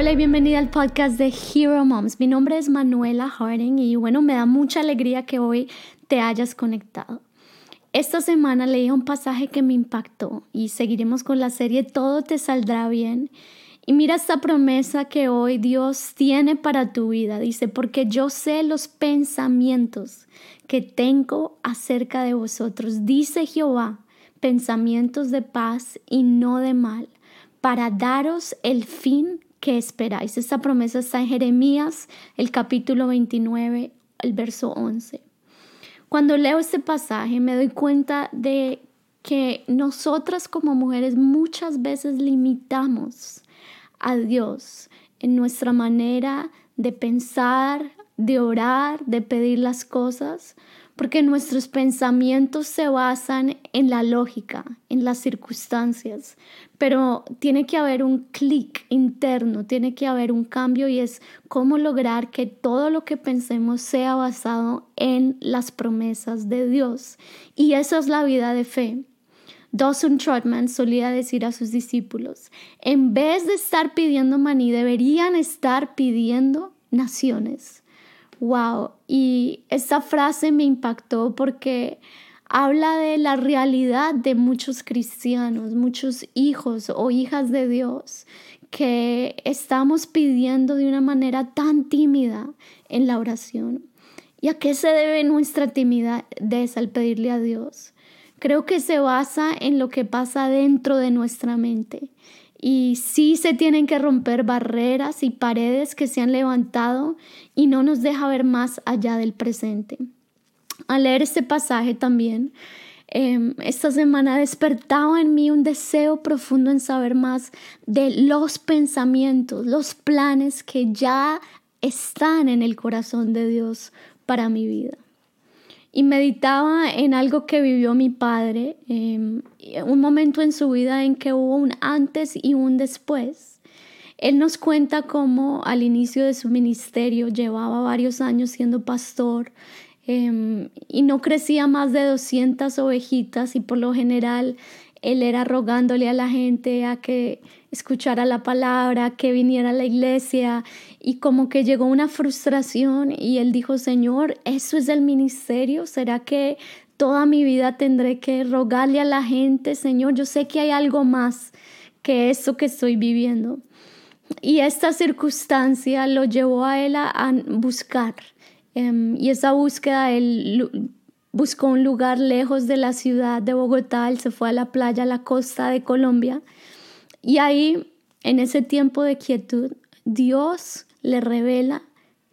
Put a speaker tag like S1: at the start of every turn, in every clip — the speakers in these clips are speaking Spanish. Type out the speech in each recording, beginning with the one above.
S1: Hola y bienvenida al podcast de Hero Moms. Mi nombre es Manuela Harding y bueno, me da mucha alegría que hoy te hayas conectado. Esta semana leí un pasaje que me impactó y seguiremos con la serie Todo te saldrá bien. Y mira esta promesa que hoy Dios tiene para tu vida. Dice, porque yo sé los pensamientos que tengo acerca de vosotros. Dice Jehová, pensamientos de paz y no de mal, para daros el fin que esperáis. Esta promesa está en Jeremías, el capítulo 29, el verso 11. Cuando leo este pasaje me doy cuenta de que nosotras como mujeres muchas veces limitamos a Dios en nuestra manera de pensar, de orar, de pedir las cosas, porque nuestros pensamientos se basan en la lógica, en las circunstancias, pero tiene que haber un clic interno, tiene que haber un cambio y es cómo lograr que todo lo que pensemos sea basado en las promesas de Dios. Y esa es la vida de fe. Dawson Trotman solía decir a sus discípulos, en vez de estar pidiendo maní, deberían estar pidiendo naciones. Wow, y esta frase me impactó porque habla de la realidad de muchos cristianos, muchos hijos o hijas de Dios que estamos pidiendo de una manera tan tímida en la oración. ¿Y a qué se debe nuestra timidez al pedirle a Dios? Creo que se basa en lo que pasa dentro de nuestra mente y sí se tienen que romper barreras y paredes que se han levantado y no nos deja ver más allá del presente. Al leer este pasaje también, em, esta semana despertaba en mí un deseo profundo en saber más de los pensamientos, los planes que ya están en el corazón de Dios para mi vida y meditaba en algo que vivió mi padre, em, un momento en su vida en que hubo un antes y un después. Él nos cuenta cómo al inicio de su ministerio llevaba varios años siendo pastor em, y no crecía más de 200 ovejitas y por lo general él era rogándole a la gente a que escuchara la palabra, que viniera a la iglesia y como que llegó una frustración y él dijo, Señor, ¿eso es el ministerio? ¿Será que toda mi vida tendré que rogarle a la gente, Señor? Yo sé que hay algo más que eso que estoy viviendo. Y esta circunstancia lo llevó a él a, buscar. Em, y esa búsqueda, él buscó un lugar lejos de la ciudad de Bogotá, él se fue a la playa, a la costa de Colombia. Y ahí, en ese tiempo de quietud, Dios le revela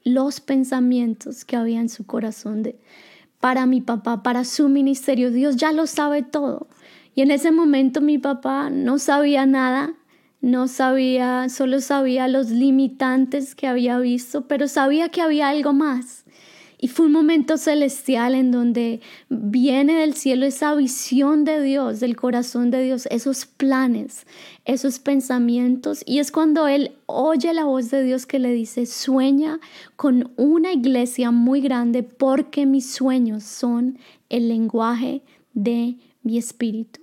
S1: los pensamientos que había en su corazón de, para mi papá, para su ministerio. Dios ya lo sabe todo. Y en ese momento mi papá no sabía nada, no sabía, solo sabía los limitantes que había visto, pero sabía que había algo más. Y fue un momento celestial en donde viene del cielo esa visión de Dios, del corazón de Dios, esos planes, esos pensamientos. Y es cuando él oye la voz de Dios que le dice, sueña con una iglesia muy grande porque mis sueños son el lenguaje de mi espíritu.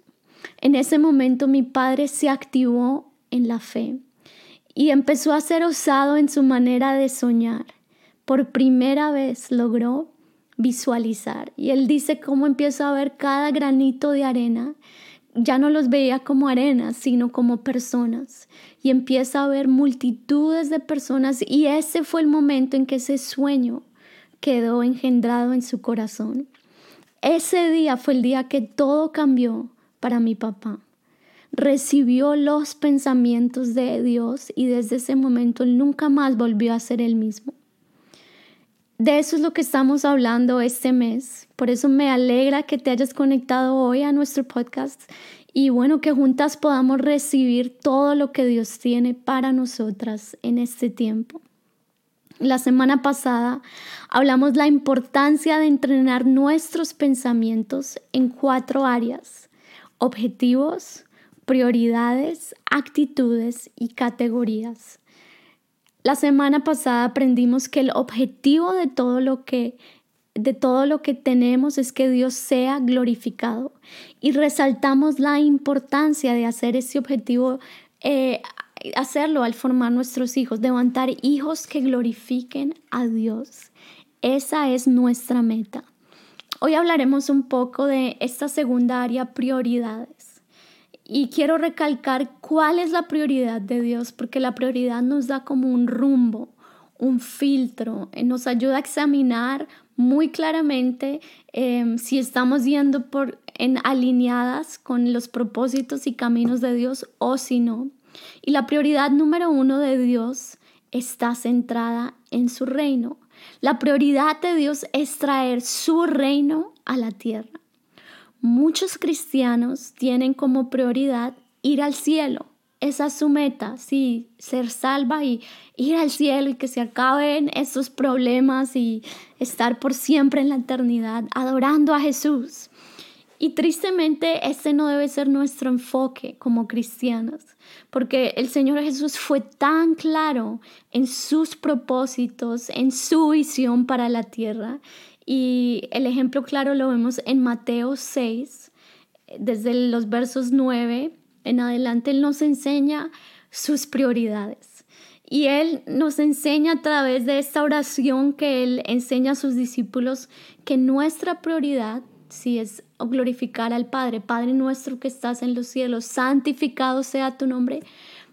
S1: En ese momento mi padre se activó en la fe y empezó a ser osado en su manera de soñar por primera vez logró visualizar. Y él dice cómo empieza a ver cada granito de arena. Ya no los veía como arenas, sino como personas. Y empieza a ver multitudes de personas. Y ese fue el momento en que ese sueño quedó engendrado en su corazón. Ese día fue el día que todo cambió para mi papá. Recibió los pensamientos de Dios y desde ese momento él nunca más volvió a ser el mismo. De eso es lo que estamos hablando este mes. Por eso me alegra que te hayas conectado hoy a nuestro podcast y bueno, que juntas podamos recibir todo lo que Dios tiene para nosotras en este tiempo. La semana pasada hablamos la importancia de entrenar nuestros pensamientos en cuatro áreas. Objetivos, prioridades, actitudes y categorías. La semana pasada aprendimos que el objetivo de todo lo que de todo lo que tenemos es que Dios sea glorificado y resaltamos la importancia de hacer ese objetivo eh, hacerlo al formar nuestros hijos, levantar hijos que glorifiquen a Dios. Esa es nuestra meta. Hoy hablaremos un poco de esta segunda área, prioridades. Y quiero recalcar cuál es la prioridad de Dios, porque la prioridad nos da como un rumbo, un filtro, eh, nos ayuda a examinar muy claramente em, si estamos yendo por, en alineadas con los propósitos y caminos de Dios o si no. Y la prioridad número uno de Dios está centrada en su reino. La prioridad de Dios es traer su reino a la tierra. Muchos cristianos tienen como prioridad ir al cielo. Esa es su meta, sí, ser salva y ir al cielo y que se acaben esos problemas y estar por siempre en la eternidad adorando a Jesús. Y tristemente ese no debe ser nuestro enfoque como cristianos, porque el Señor Jesús fue tan claro en sus propósitos, en su visión para la tierra. Y el ejemplo claro lo vemos en Mateo 6, desde los versos 9 en adelante, Él nos enseña sus prioridades. Y Él nos enseña a través de esta oración que Él enseña a sus discípulos que nuestra prioridad si es glorificar al Padre, Padre nuestro que estás en los cielos, santificado sea tu nombre,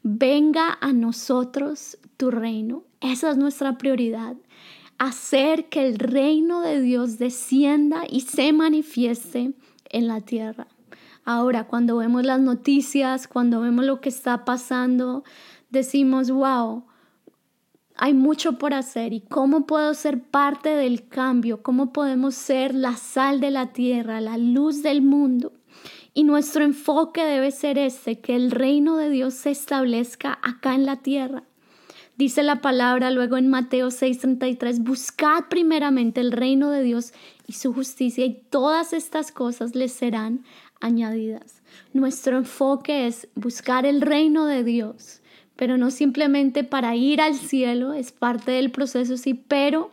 S1: venga a nosotros tu reino. Esa es nuestra prioridad, hacer que el reino de Dios descienda y se manifieste en la tierra. Ahora, cuando vemos las noticias, cuando vemos lo que está pasando, decimos, wow, hay mucho por hacer y cómo puedo ser parte del cambio, cómo podemos ser la sal de la tierra, la luz del mundo. Y nuestro enfoque debe ser este, que el reino de Dios se establezca acá en la tierra. Dice la palabra luego en Mateo 6:33, buscad primeramente el reino de Dios y su justicia y todas estas cosas les serán añadidas. Nuestro enfoque es buscar el reino de Dios pero no simplemente para ir al cielo, es parte del proceso, sí, pero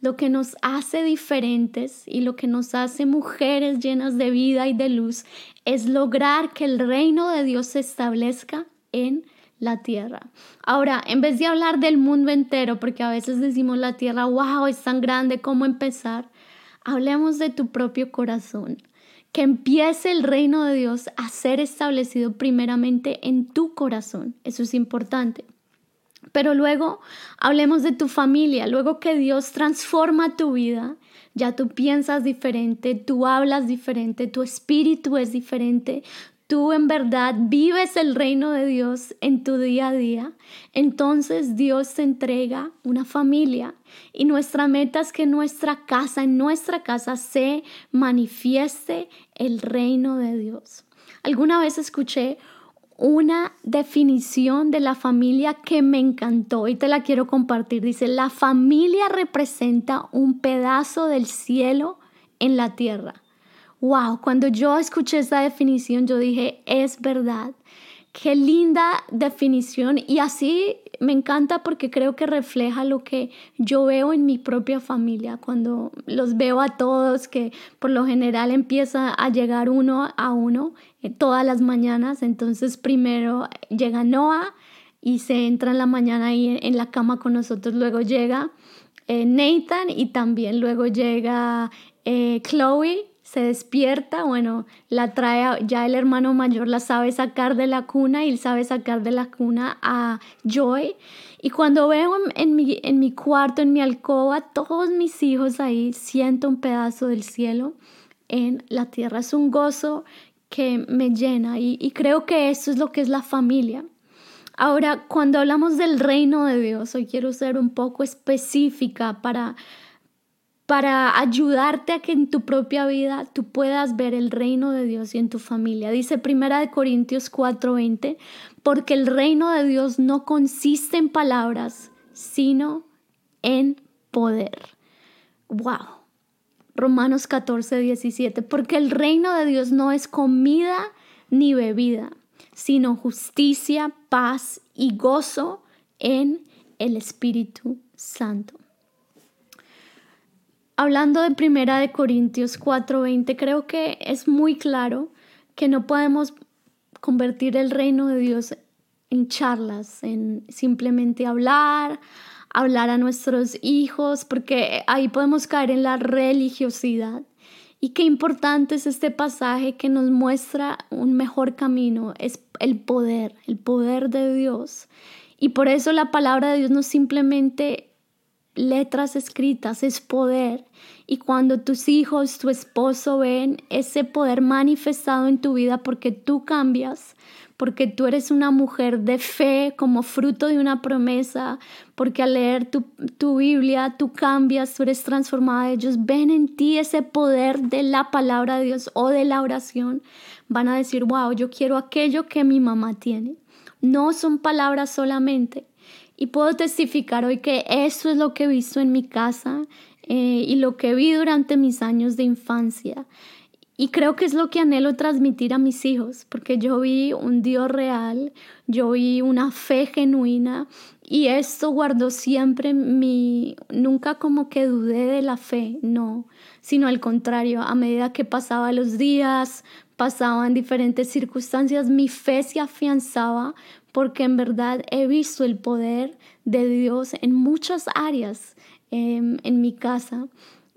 S1: lo que nos hace diferentes y lo que nos hace mujeres llenas de vida y de luz es lograr que el reino de Dios se establezca en la tierra. Ahora, en vez de hablar del mundo entero, porque a veces decimos la tierra, wow, es tan grande, ¿cómo empezar? Hablemos de tu propio corazón que empiece el reino de Dios a ser establecido primeramente en tu corazón. Eso es importante. Pero luego hablemos de tu familia, luego que Dios transforma tu vida, ya tú piensas diferente, tú hablas diferente, tu espíritu es diferente, tú en verdad vives el reino de Dios en tu día a día, entonces Dios te entrega una familia y nuestra meta es que nuestra casa, en nuestra casa se manifieste el reino de Dios. Alguna vez escuché una definición de la familia que me encantó y te la quiero compartir. Dice, la familia representa un pedazo del cielo en la tierra. Wow, cuando yo escuché esa definición, yo dije, es verdad. Qué linda definición y así me encanta porque creo que refleja lo que yo veo en mi propia familia, cuando los veo a todos, que por lo general empieza a llegar uno a uno eh, todas las mañanas, entonces primero llega Noah y se entra en la mañana ahí en, la cama con nosotros, luego llega eh, Nathan y también luego llega eh, Chloe se despierta, bueno, la trae, ya el hermano mayor la sabe sacar de la cuna y él sabe sacar de la cuna a Joy. Y cuando veo en, mi, en mi cuarto, en mi alcoba, todos mis hijos ahí, siento un pedazo del cielo en la tierra. Es un gozo que me llena y, y creo que eso es lo que es la familia. Ahora, cuando hablamos del reino de Dios, hoy quiero ser un poco específica para para ayudarte a que en tu propia vida tú puedas ver el reino de Dios y en tu familia. Dice Primera de Corintios 4:20, porque el reino de Dios no consiste en palabras, sino en poder. Wow. Romanos 14:17, porque el reino de Dios no es comida ni bebida, sino justicia, paz y gozo en el Espíritu Santo hablando de Primera de Corintios 4:20, creo que es muy claro que no podemos convertir el reino de Dios en charlas, en simplemente hablar, hablar a nuestros hijos, porque ahí podemos caer en la religiosidad. Y qué importante es este pasaje que nos muestra un mejor camino, es el poder, el poder de Dios. Y por eso la palabra de Dios no simplemente letras escritas, es poder. Y cuando tus hijos, tu esposo ven ese poder manifestado en tu vida porque tú cambias, porque tú eres una mujer de fe como fruto de una promesa, porque al leer tu, tu, Biblia tú cambias, tú eres transformada, ellos ven en ti ese poder de la palabra de Dios o de la oración, van a decir, wow, yo quiero aquello que mi mamá tiene. No son palabras solamente, y puedo testificar hoy que eso es lo que he visto en mi casa eh, y lo que vi durante mis años de infancia. Y creo que es lo que anhelo transmitir a mis hijos, porque yo vi un Dios real, yo vi una fe genuina y esto guardó siempre mi, nunca como que dudé de la fe, no, sino al contrario, a medida que pasaban los días, pasaban diferentes circunstancias, mi fe se afianzaba porque en verdad he visto el poder de Dios en muchas áreas em, en mi casa.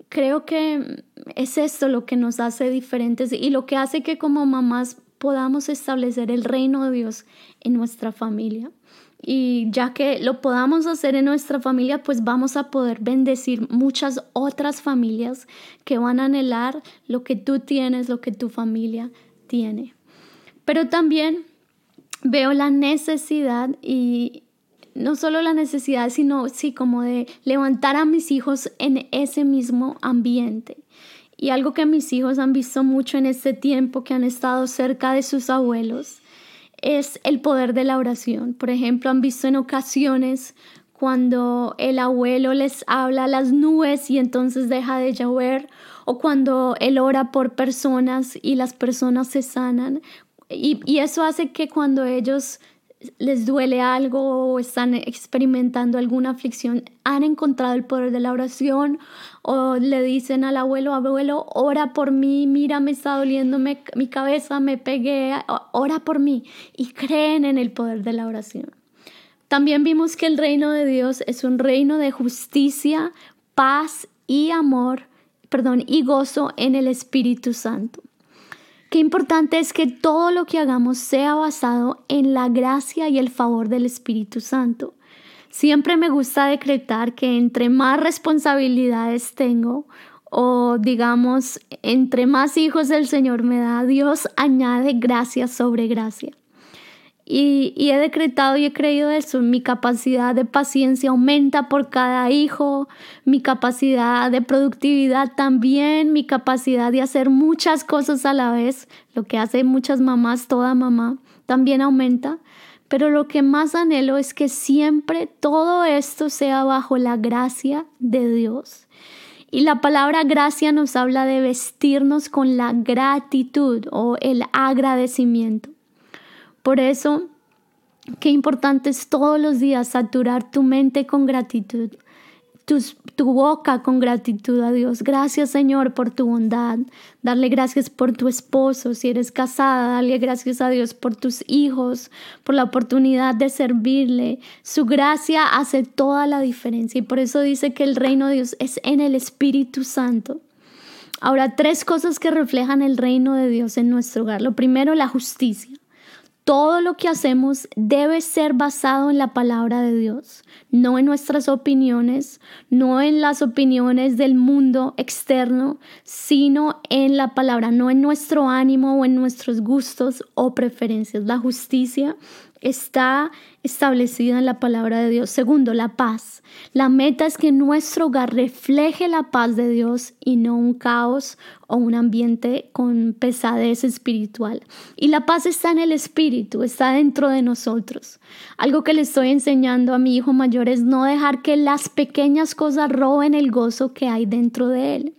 S1: Creo que es esto lo que nos hace diferentes y lo que hace que como mamás podamos establecer el reino de Dios en nuestra familia. Y ya que lo podamos hacer en nuestra familia, pues vamos a poder bendecir muchas otras familias que van a anhelar lo que tú tienes, lo que tu familia tiene. Pero también veo la necesidad y no solo la necesidad, sino sí como de levantar a mis hijos en ese mismo ambiente. Y algo que mis hijos han visto mucho en este tiempo que han estado cerca de sus abuelos es el poder de la oración. Por ejemplo, han visto en ocasiones cuando el abuelo les habla a las nubes y entonces deja de llover, o cuando él ora por personas y las personas se sanan, y, eso hace que cuando ellos les duele algo o están experimentando alguna aflicción, han encontrado el poder de la oración o le dicen al abuelo, abuelo, ora por mí, mira, me está doliendo mi cabeza, me pegué, ora por mí y creen en el poder de la oración. También vimos que el reino de Dios es un reino de justicia, paz y amor, perdón, y gozo en el Espíritu Santo. Qué importante es que todo lo que hagamos sea basado en la gracia y el favor del Espíritu Santo. Siempre me gusta decretar que entre más responsabilidades tengo o digamos, entre más hijos el Señor me da, Dios añade gracia sobre gracia. Y, he decretado y he creído eso. Mi capacidad de paciencia aumenta por cada hijo, mi capacidad de productividad también, mi capacidad de hacer muchas cosas a la vez, lo que hace muchas mamás, toda mamá, también aumenta. Pero lo que más anhelo es que siempre todo esto sea bajo la gracia de Dios. Y la palabra gracia nos habla de vestirnos con la gratitud o el agradecimiento. Por eso, qué importante es todos los días saturar tu mente con gratitud, tu, boca con gratitud a Dios. Gracias Señor por tu bondad. Darle gracias por tu esposo. Si eres casada, darle gracias a Dios por tus hijos, por la oportunidad de servirle. Su gracia hace toda la diferencia y por eso dice que el reino de Dios es en el Espíritu Santo. Ahora, tres cosas que reflejan el reino de Dios en nuestro hogar. Lo primero, la justicia. Todo lo que hacemos debe ser basado en la palabra de Dios, no en nuestras opiniones, no en las opiniones del mundo externo, sino en la palabra, no en nuestro ánimo o en nuestros gustos o preferencias. La justicia está establecida en la palabra de Dios. Segundo, la paz. La meta es que nuestro hogar refleje la paz de Dios y no un caos o un ambiente con pesadez espiritual. Y la paz está en el espíritu, está dentro de nosotros. Algo que le estoy enseñando a mi hijo mayor es no dejar que las pequeñas cosas roben el gozo que hay dentro de él.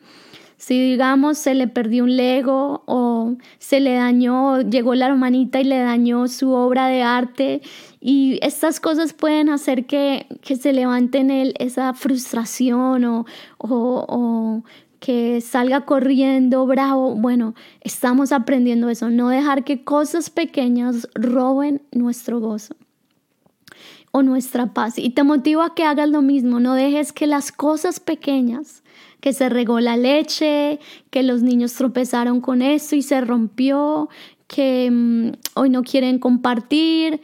S1: Si digamos se le perdió un Lego o se le dañó, llegó la hermanita y le dañó su obra de arte y estas cosas pueden hacer que, se levante en él esa frustración o, o que salga corriendo bravo. Bueno, estamos aprendiendo eso, no dejar que cosas pequeñas roben nuestro gozo. o nuestra paz. Y te motivo a que hagas lo mismo, no dejes que las cosas pequeñas, que se regó la leche, que los niños tropezaron con esto y se rompió, que mm, hoy no quieren compartir,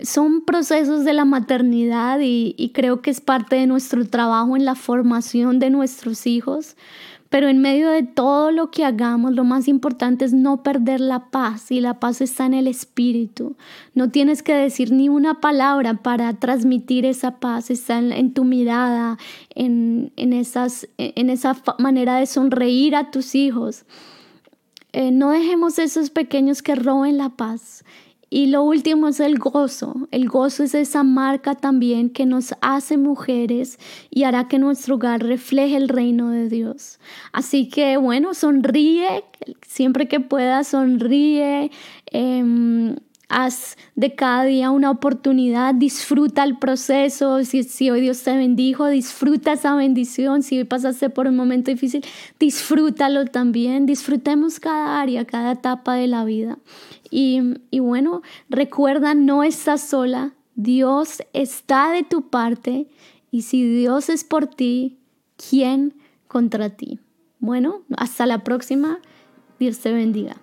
S1: son procesos de la maternidad y, creo que es parte de nuestro trabajo en la formación de nuestros hijos. Pero en medio de todo lo que hagamos, lo más importante es no perder la paz y la paz está en el espíritu. No tienes que decir ni una palabra para transmitir esa paz, está en, tu mirada, en, esas, en esa manera de sonreír a tus hijos. Eh, no dejemos esos pequeños que roben la paz y lo último es el gozo. El gozo es esa marca también que nos hace mujeres y hará que nuestro hogar refleje el reino de Dios. Así que bueno, sonríe, siempre que puedas, sonríe. Em, haz de cada día una oportunidad, disfruta el proceso, si, si, hoy Dios te bendijo, disfruta esa bendición, si hoy pasaste por un momento difícil, disfrútalo también, disfrutemos cada área, cada etapa de la vida. Y, y bueno, recuerda, no estás sola, Dios está de tu parte y si Dios es por ti, ¿quién contra ti? Bueno, hasta la próxima, Dios te bendiga.